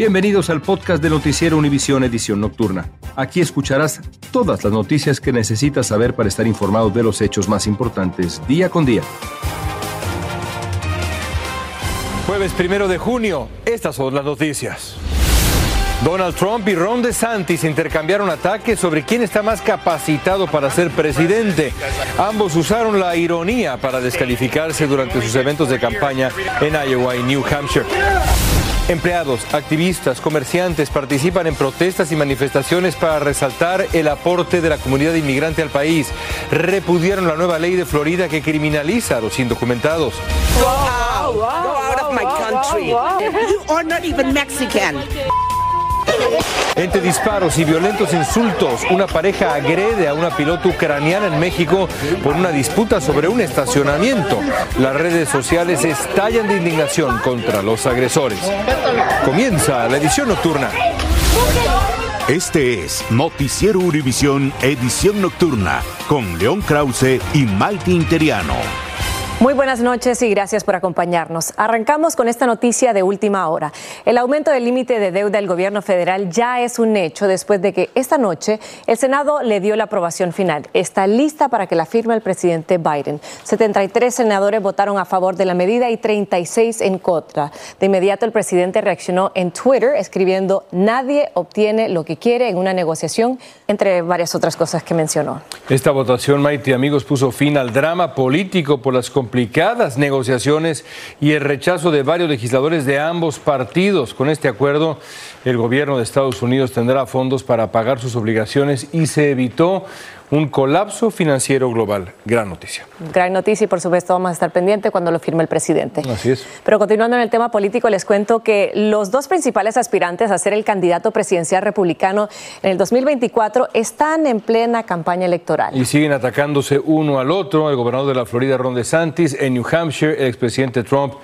Bienvenidos al podcast de Noticiero Univisión Edición Nocturna. Aquí escucharás todas las noticias que necesitas saber para estar informado de los hechos más importantes día con día. Jueves primero de junio, estas son las noticias. Donald Trump y Ron DeSantis intercambiaron ataques sobre quién está más capacitado para ser presidente. Ambos usaron la ironía para descalificarse durante sus eventos de campaña en Iowa y New Hampshire. Empleados, activistas, comerciantes participan en protestas y manifestaciones para resaltar el aporte de la comunidad inmigrante al país. Repudiaron la nueva ley de Florida que criminaliza a los indocumentados. Wow, Go out of my country. You are not even Mexican. Entre disparos y violentos insultos, una pareja agrede a una piloto ucraniana en México por una disputa sobre un estacionamiento. Las redes sociales estallan de indignación contra los agresores. Comienza la edición nocturna. Este es Noticiero Univisión Edición Nocturna con León Krause y Maite Interiano. Muy buenas noches y gracias por acompañarnos. Arrancamos con esta noticia de última hora. El aumento del límite de deuda del gobierno federal ya es un hecho después de que esta noche el Senado le dio la aprobación final. Está lista para que la firme el presidente Biden. 73 senadores votaron a favor de la medida y 36 en contra. De inmediato el presidente reaccionó en Twitter escribiendo nadie obtiene lo que quiere en una negociación, entre varias otras cosas que mencionó. Esta votación, Maite, amigos, puso fin al drama político por las complicadas negociaciones y el rechazo de varios legisladores de ambos partidos. Con este acuerdo, el gobierno de Estados Unidos tendrá fondos para pagar sus obligaciones y se evitó un colapso financiero global. Gran noticia. Gran noticia y por supuesto vamos a estar pendientes cuando lo firme el presidente. Así es. Pero continuando en el tema político, les cuento que los dos principales aspirantes a ser el candidato presidencial republicano en el 2024 están en plena campaña electoral. Y siguen atacándose uno al otro. El gobernador de la Florida, Ron DeSantis, en New Hampshire, el expresidente Trump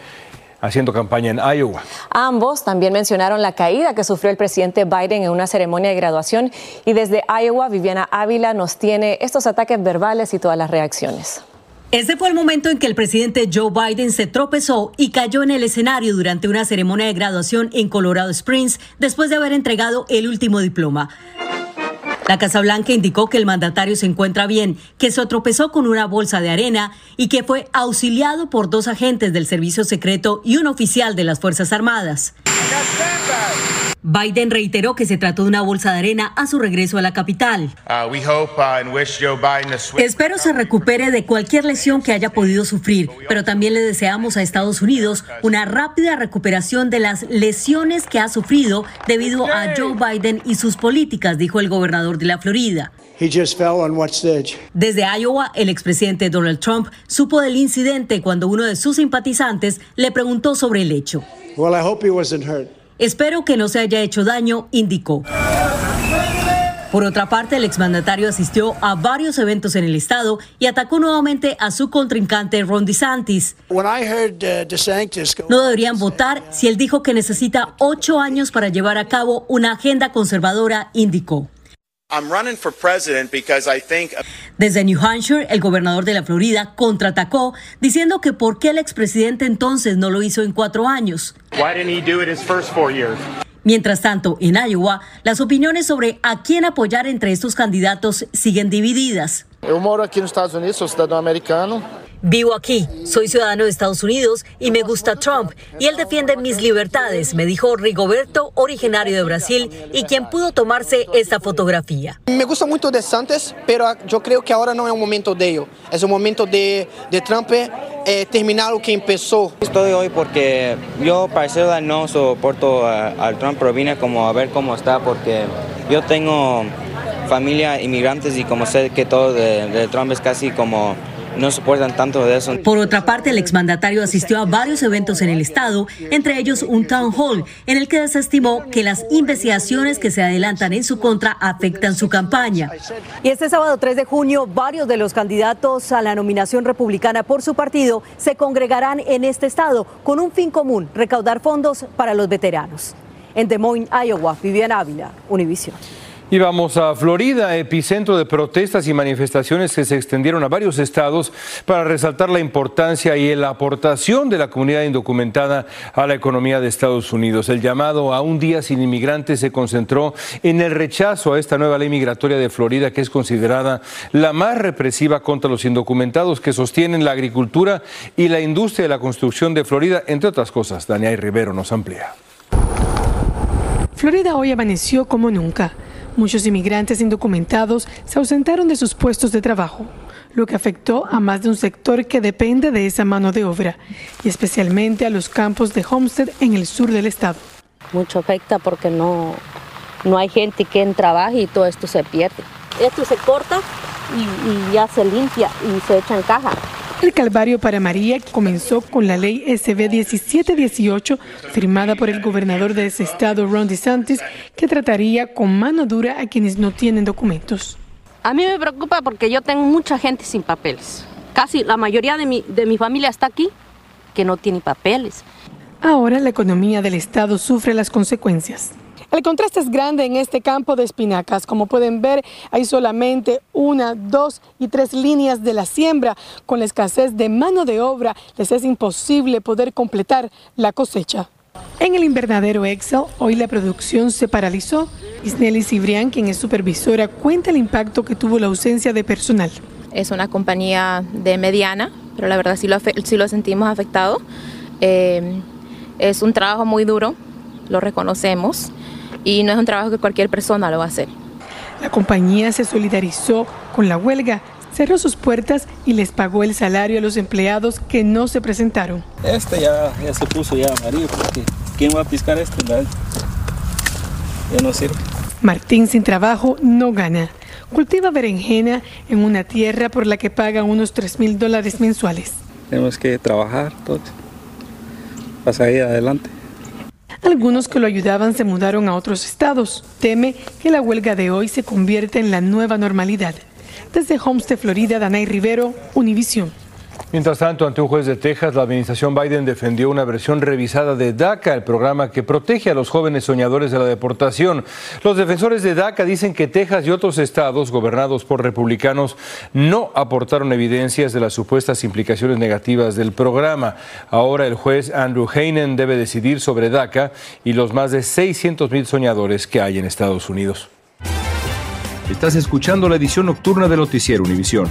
haciendo campaña en Iowa. Ambos también mencionaron la caída que sufrió el presidente Biden en una ceremonia de graduación y desde Iowa Viviana Ávila nos tiene estos ataques verbales y todas las reacciones. Ese fue el momento en que el presidente Joe Biden se tropezó y cayó en el escenario durante una ceremonia de graduación en Colorado Springs después de haber entregado el último diploma. La Casa Blanca indicó que el mandatario se encuentra bien, que se tropezó con una bolsa de arena y que fue auxiliado por dos agentes del servicio secreto y un oficial de las Fuerzas Armadas. Biden reiteró que se trató de una bolsa de arena a su regreso a la capital. Uh, uh, Espero se recupere de cualquier lesión que haya podido sufrir, pero también le deseamos a Estados Unidos una rápida recuperación de las lesiones que ha sufrido debido a Joe Biden y sus políticas, dijo el gobernador de la Florida. Desde Iowa, el expresidente Donald Trump supo del incidente cuando uno de sus simpatizantes le preguntó sobre el hecho. Espero que no se haya hecho daño, indicó. Por otra parte, el exmandatario asistió a varios eventos en el estado y atacó nuevamente a su contrincante Ron DeSantis. Uh, no deberían votar si él dijo que necesita ocho años para llevar a cabo una agenda conservadora, indicó. Desde New Hampshire, el gobernador de la Florida contraatacó diciendo que por qué el expresidente entonces no lo hizo en cuatro años. Mientras tanto, en Iowa, las opiniones sobre a quién apoyar entre estos candidatos siguen divididas. Yo moro aquí en Estados Unidos, soy ciudadano americano. Vivo aquí, soy ciudadano de Estados Unidos y me gusta Trump y él defiende mis libertades, me dijo Rigoberto, originario de Brasil y quien pudo tomarse esta fotografía. Me gusta mucho de Santos, pero yo creo que ahora no es un momento de ello, es un momento de, de Trump eh, terminar lo que empezó. Estoy hoy porque yo para no soporto al Trump, pero vine como a ver cómo está porque yo tengo familia inmigrantes y como sé que todo de Trump es casi como no soportan tanto de eso. Por otra parte, el exmandatario asistió a varios eventos en el estado, entre ellos un town hall, en el que desestimó que las investigaciones que se adelantan en su contra afectan su campaña. Y este sábado 3 de junio, varios de los candidatos a la nominación republicana por su partido se congregarán en este estado con un fin común, recaudar fondos para los veteranos. En Des Moines, Iowa, Vivian Ávila, Univision. Y vamos a Florida, epicentro de protestas y manifestaciones que se extendieron a varios estados para resaltar la importancia y la aportación de la comunidad indocumentada a la economía de Estados Unidos. El llamado a un día sin inmigrantes se concentró en el rechazo a esta nueva ley migratoria de Florida que es considerada la más represiva contra los indocumentados que sostienen la agricultura y la industria de la construcción de Florida, entre otras cosas. Daniel Rivero nos amplía. Florida hoy amaneció como nunca. Muchos inmigrantes indocumentados se ausentaron de sus puestos de trabajo, lo que afectó a más de un sector que depende de esa mano de obra, y especialmente a los campos de Homestead en el sur del estado. Mucho afecta porque no, no hay gente que trabaje y todo esto se pierde. Esto se corta y, y ya se limpia y se echa en caja. El calvario para María comenzó con la ley SB 1718, firmada por el gobernador de ese estado, Ron DeSantis, que trataría con mano dura a quienes no tienen documentos. A mí me preocupa porque yo tengo mucha gente sin papeles. Casi la mayoría de mi, de mi familia está aquí que no tiene papeles. Ahora la economía del estado sufre las consecuencias. El contraste es grande en este campo de espinacas. Como pueden ver, hay solamente una, dos y tres líneas de la siembra. Con la escasez de mano de obra, les es imposible poder completar la cosecha. En el invernadero Excel, hoy la producción se paralizó. Isnelly Cibrián, quien es supervisora, cuenta el impacto que tuvo la ausencia de personal. Es una compañía de mediana, pero la verdad sí lo, sí lo sentimos afectado. Eh, es un trabajo muy duro, lo reconocemos y no es un trabajo que cualquier persona lo va a hacer. La compañía se solidarizó con la huelga, cerró sus puertas y les pagó el salario a los empleados que no se presentaron. Este ya, ya se puso ya amarillo porque ¿quién va a piscar este? Ya no sirve. Martín sin trabajo no gana. Cultiva berenjena en una tierra por la que paga unos 3 mil dólares mensuales. Tenemos que trabajar todo para salir adelante. Algunos que lo ayudaban se mudaron a otros estados. Teme que la huelga de hoy se convierta en la nueva normalidad. Desde Homestead, Florida, Danay Rivero, Univision. Mientras tanto, ante un juez de Texas, la administración Biden defendió una versión revisada de DACA, el programa que protege a los jóvenes soñadores de la deportación. Los defensores de DACA dicen que Texas y otros estados gobernados por republicanos no aportaron evidencias de las supuestas implicaciones negativas del programa. Ahora el juez Andrew Heinen debe decidir sobre DACA y los más de 600 mil soñadores que hay en Estados Unidos. Estás escuchando la edición nocturna de Noticiero Univisión.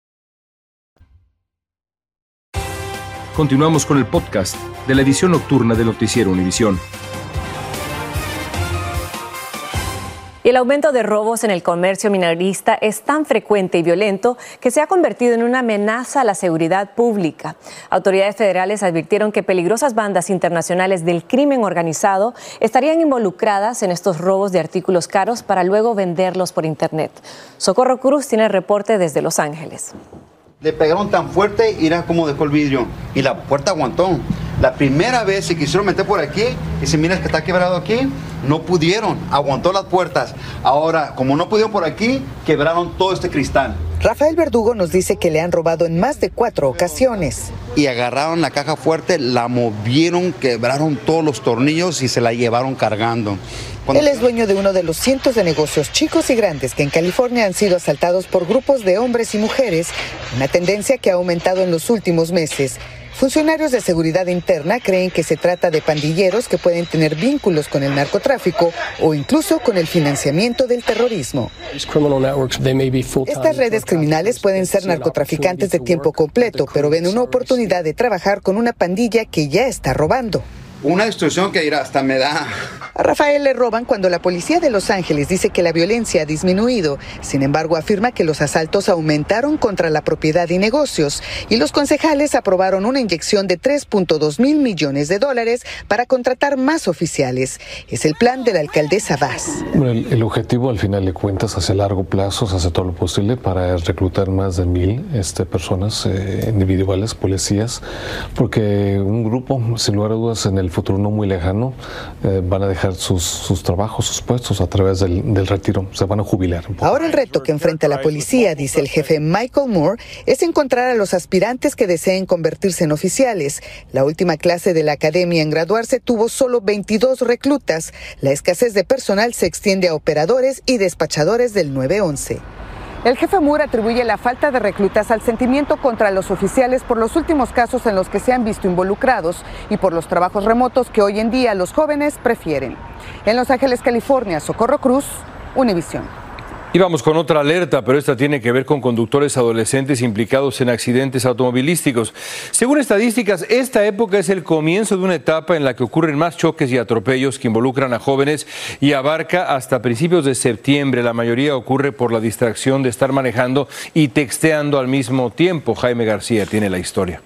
Continuamos con el podcast de la edición nocturna de Noticiero Univisión. El aumento de robos en el comercio minorista es tan frecuente y violento que se ha convertido en una amenaza a la seguridad pública. Autoridades federales advirtieron que peligrosas bandas internacionales del crimen organizado estarían involucradas en estos robos de artículos caros para luego venderlos por Internet. Socorro Cruz tiene el reporte desde Los Ángeles. Le pegaron tan fuerte y era como dejó el vidrio. Y la puerta aguantó. La primera vez se quisieron meter por aquí y si miras que está quebrado aquí, no pudieron. Aguantó las puertas. Ahora, como no pudieron por aquí, quebraron todo este cristal. Rafael Verdugo nos dice que le han robado en más de cuatro ocasiones. Y agarraron la caja fuerte, la movieron, quebraron todos los tornillos y se la llevaron cargando. Él es dueño de uno de los cientos de negocios chicos y grandes que en California han sido asaltados por grupos de hombres y mujeres, una tendencia que ha aumentado en los últimos meses. Funcionarios de seguridad interna creen que se trata de pandilleros que pueden tener vínculos con el narcotráfico o incluso con el financiamiento del terrorismo. Estas redes criminales pueden ser narcotraficantes de tiempo completo, pero ven una oportunidad de trabajar con una pandilla que ya está robando. Una destrucción que irá hasta me da. A Rafael le roban cuando la policía de Los Ángeles dice que la violencia ha disminuido. Sin embargo, afirma que los asaltos aumentaron contra la propiedad y negocios. Y los concejales aprobaron una inyección de 3.2 mil millones de dólares para contratar más oficiales. Es el plan de la alcaldesa Vaz. El, el objetivo, al final de cuentas, hace largo plazo, se hace todo lo posible para reclutar más de mil este, personas eh, individuales, policías, porque un grupo, sin lugar a dudas, en el futuro no muy lejano, eh, van a dejar sus, sus, trabajos, sus puestos a través del, del retiro, se van a jubilar. Ahora el reto que enfrenta la policía, dice el jefe Michael Moore, es encontrar a los aspirantes que deseen convertirse en oficiales. La última clase de la academia en graduarse tuvo solo 22 reclutas. La escasez de personal se extiende a operadores y despachadores del 911. El jefe Moore atribuye la falta de reclutas al sentimiento contra los oficiales por los últimos casos en los que se han visto involucrados y por los trabajos remotos que hoy en día los jóvenes prefieren. En Los Ángeles, California, Socorro Cruz, Univisión. Y vamos con otra alerta, pero esta tiene que ver con conductores adolescentes implicados en accidentes automovilísticos. Según estadísticas, esta época es el comienzo de una etapa en la que ocurren más choques y atropellos que involucran a jóvenes y abarca hasta principios de septiembre. La mayoría ocurre por la distracción de estar manejando y texteando al mismo tiempo. Jaime García tiene la historia.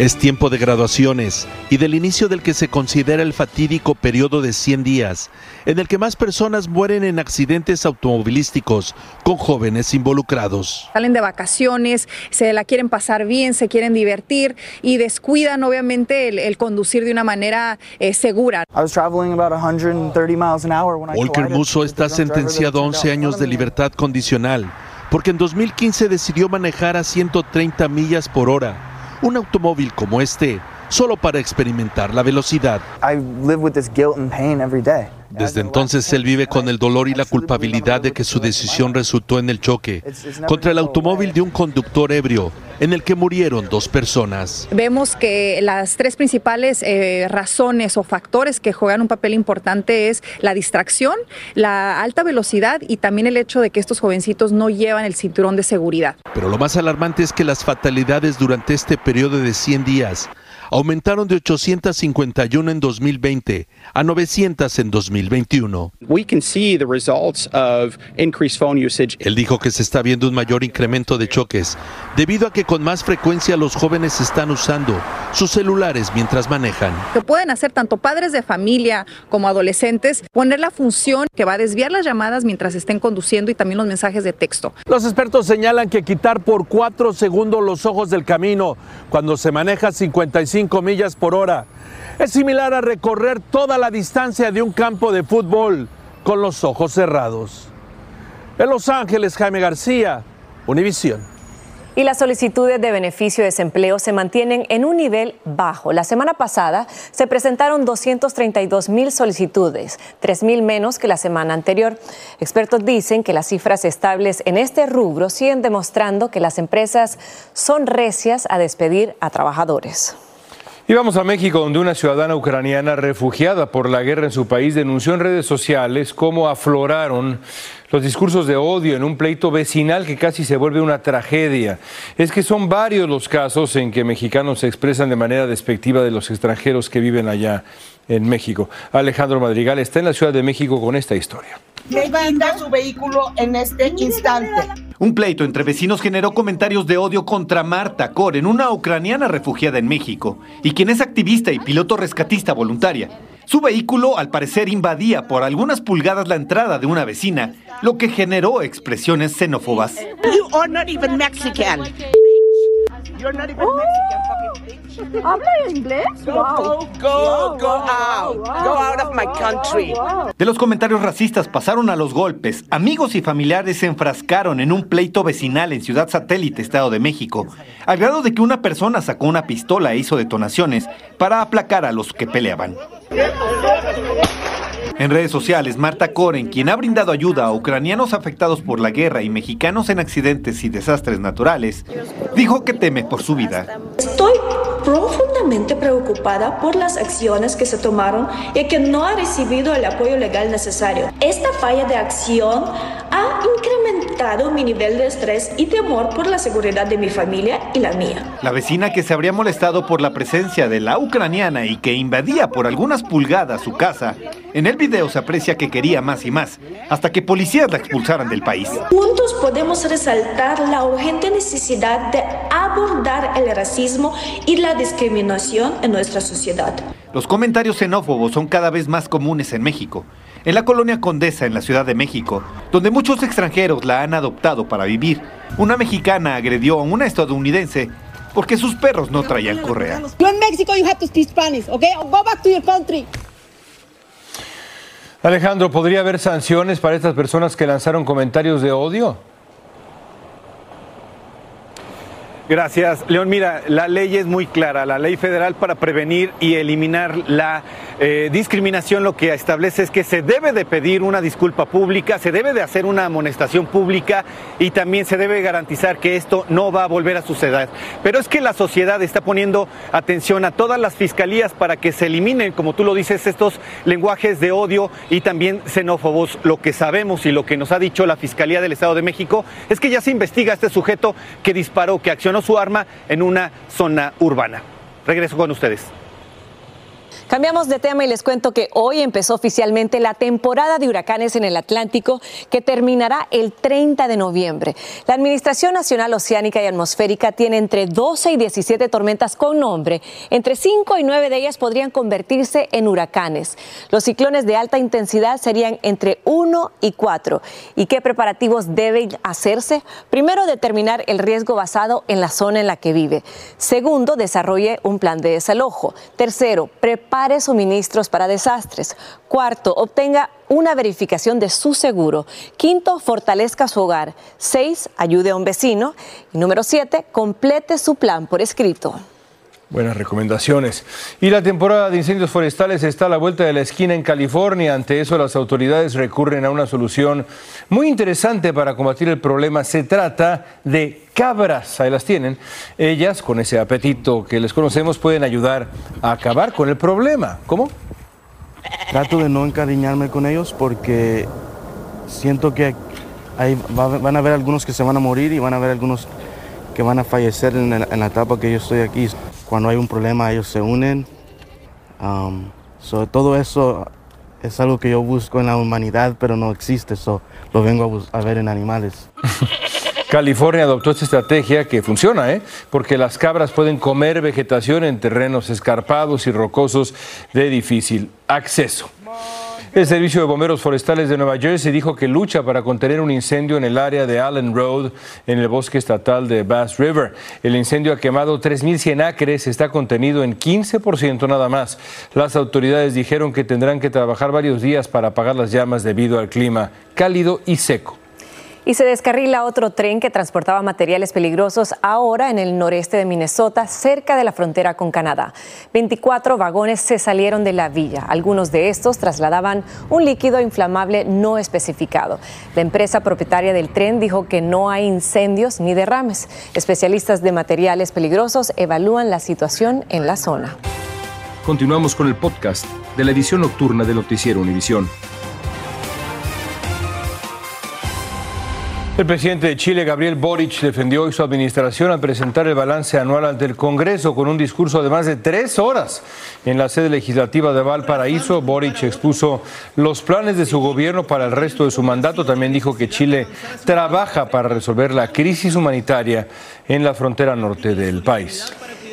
Es tiempo de graduaciones y del inicio del que se considera el fatídico periodo de 100 días, en el que más personas mueren en accidentes automovilísticos con jóvenes involucrados. Salen de vacaciones, se la quieren pasar bien, se quieren divertir y descuidan obviamente el, el conducir de una manera eh, segura. Olker Muso está sentenciado a 11 años de libertad condicional porque en 2015 decidió manejar a 130 millas por hora un automóvil como este solo para experimentar la velocidad. Desde entonces él vive con el dolor y la culpabilidad de que su decisión resultó en el choque contra el automóvil de un conductor ebrio en el que murieron dos personas. Vemos que las tres principales eh, razones o factores que juegan un papel importante es la distracción, la alta velocidad y también el hecho de que estos jovencitos no llevan el cinturón de seguridad. Pero lo más alarmante es que las fatalidades durante este periodo de 100 días aumentaron de 851 en 2020 a 900 en 2021. Él dijo que se está viendo un mayor incremento de choques debido a que con más frecuencia los jóvenes están usando sus celulares mientras manejan. Que pueden hacer tanto padres de familia como adolescentes poner la función que va a desviar las llamadas mientras estén conduciendo y también los mensajes de texto. Los expertos señalan que quitar por cuatro segundos los ojos del camino cuando se maneja 55 millas por hora es similar a recorrer toda la distancia de un campo de fútbol con los ojos cerrados. En Los Ángeles, Jaime García, Univisión. Y las solicitudes de beneficio de desempleo se mantienen en un nivel bajo. La semana pasada se presentaron 232 mil solicitudes, 3 mil menos que la semana anterior. Expertos dicen que las cifras estables en este rubro siguen demostrando que las empresas son recias a despedir a trabajadores. Y vamos a México, donde una ciudadana ucraniana refugiada por la guerra en su país denunció en redes sociales cómo afloraron los discursos de odio en un pleito vecinal que casi se vuelve una tragedia. Es que son varios los casos en que mexicanos se expresan de manera despectiva de los extranjeros que viven allá en México. Alejandro Madrigal está en la Ciudad de México con esta historia. Su vehículo en este instante. Un pleito entre vecinos generó comentarios de odio contra Marta Koren, una ucraniana refugiada en México, y quien es activista y piloto rescatista voluntaria. Su vehículo, al parecer, invadía por algunas pulgadas la entrada de una vecina, lo que generó expresiones xenófobas. You are not even Mexican. You're not even Mexican. ¿Habla inglés? Go, go, go out. Go out of my country. De los comentarios racistas pasaron a los golpes. Amigos y familiares se enfrascaron en un pleito vecinal en Ciudad Satélite, Estado de México, al grado de que una persona sacó una pistola e hizo detonaciones para aplacar a los que peleaban. En redes sociales, Marta Koren, quien ha brindado ayuda a ucranianos afectados por la guerra y mexicanos en accidentes y desastres naturales, dijo que teme por su vida. Estoy profundamente preocupada por las acciones que se tomaron y que no ha recibido el apoyo legal necesario. Esta falla de acción ha incrementado mi nivel de estrés y temor por la seguridad de mi familia y la mía. La vecina que se habría molestado por la presencia de la ucraniana y que invadía por algunas pulgadas su casa, en el video se aprecia que quería más y más, hasta que policías la expulsaran del país. Juntos podemos resaltar la urgente necesidad de abordar el racismo y la discriminación en nuestra sociedad. Los comentarios xenófobos son cada vez más comunes en México. En la colonia Condesa, en la Ciudad de México, donde muchos extranjeros la han adoptado para vivir, una mexicana agredió a una estadounidense porque sus perros no traían correa. You're in Mexico, you have to speak Spanish, okay? Go back to your country. Alejandro, ¿podría haber sanciones para estas personas que lanzaron comentarios de odio? Gracias, León. Mira, la ley es muy clara. La ley federal para prevenir y eliminar la eh, discriminación lo que establece es que se debe de pedir una disculpa pública, se debe de hacer una amonestación pública y también se debe garantizar que esto no va a volver a suceder. Pero es que la sociedad está poniendo atención a todas las fiscalías para que se eliminen, como tú lo dices, estos lenguajes de odio y también xenófobos. Lo que sabemos y lo que nos ha dicho la Fiscalía del Estado de México es que ya se investiga a este sujeto que disparó, que accionó su arma en una zona urbana. Regreso con ustedes. Cambiamos de tema y les cuento que hoy empezó oficialmente la temporada de huracanes en el Atlántico que terminará el 30 de noviembre. La Administración Nacional Oceánica y Atmosférica tiene entre 12 y 17 tormentas con nombre. Entre 5 y 9 de ellas podrían convertirse en huracanes. Los ciclones de alta intensidad serían entre 1 y 4. ¿Y qué preparativos deben hacerse? Primero, determinar el riesgo basado en la zona en la que vive. Segundo, desarrolle un plan de desalojo. Tercero, prepare suministros para desastres. Cuarto, obtenga una verificación de su seguro. Quinto, fortalezca su hogar. Seis, ayude a un vecino. Y número siete, complete su plan por escrito. Buenas recomendaciones. Y la temporada de incendios forestales está a la vuelta de la esquina en California. Ante eso, las autoridades recurren a una solución muy interesante para combatir el problema. Se trata de cabras. Ahí las tienen. Ellas, con ese apetito que les conocemos, pueden ayudar a acabar con el problema. ¿Cómo? Trato de no encariñarme con ellos porque siento que van a haber algunos que se van a morir y van a haber algunos que van a fallecer en, la etapa que yo estoy aquí. Cuando hay un problema ellos se unen. Um, todo eso es algo que yo busco en la humanidad, pero no existe. So, lo vengo a, a ver en animales. California adoptó esta estrategia que funciona, ¿eh? porque las cabras pueden comer vegetación en terrenos escarpados y rocosos de difícil acceso. El Servicio de Bomberos Forestales de Nueva Jersey dijo que lucha para contener un incendio en el área de Allen Road, en el bosque estatal de Bass River. El incendio ha quemado 3.100 acres, está contenido en 15% nada más. Las autoridades dijeron que tendrán que trabajar varios días para apagar las llamas debido al clima cálido y seco y se descarrila otro tren que transportaba materiales peligrosos ahora en el noreste de Minnesota, cerca de la frontera con Canadá. 24 vagones se salieron de la villa. Algunos de estos trasladaban un líquido inflamable no especificado. La empresa propietaria del tren dijo que no hay incendios ni derrames. Especialistas de materiales peligrosos evalúan la situación en la zona. Continuamos con el podcast de la edición nocturna de Noticiero Univisión. El presidente de Chile, Gabriel Boric, defendió hoy su administración al presentar el balance anual ante el Congreso con un discurso de más de tres horas. En la sede legislativa de Valparaíso, Boric expuso los planes de su gobierno para el resto de su mandato. También dijo que Chile trabaja para resolver la crisis humanitaria en la frontera norte del país.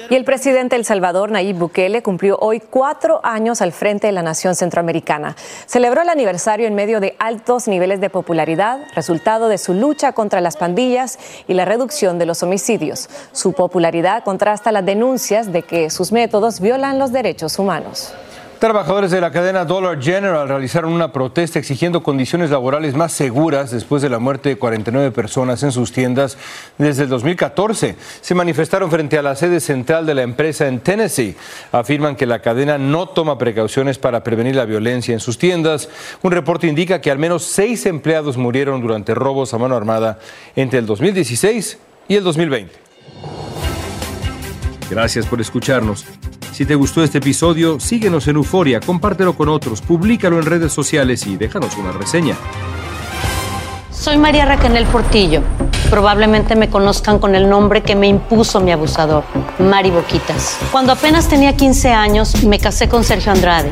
Y el presidente El Salvador, Nayib Bukele, cumplió hoy cuatro años al frente de la nación centroamericana. Celebró el aniversario en medio de altos niveles de popularidad, resultado de su lucha contra las pandillas y la reducción de los homicidios. Su popularidad contrasta las denuncias de que sus métodos violan los derechos humanos. Trabajadores de la cadena Dollar General realizaron una protesta exigiendo condiciones laborales más seguras después de la muerte de 49 personas en sus tiendas desde el 2014. Se manifestaron frente a la sede central de la empresa en Tennessee. Afirman que la cadena no toma precauciones para prevenir la violencia en sus tiendas. Un reporte indica que al menos seis empleados murieron durante robos a mano armada entre el 2016 y el 2020. Gracias por escucharnos. Si te gustó este episodio, síguenos en Euforia, compártelo con otros, públicalo en redes sociales y déjanos una reseña. Soy María Raquel Portillo. Probablemente me conozcan con el nombre que me impuso mi abusador, Mari Boquitas. Cuando apenas tenía 15 años, me casé con Sergio Andrade,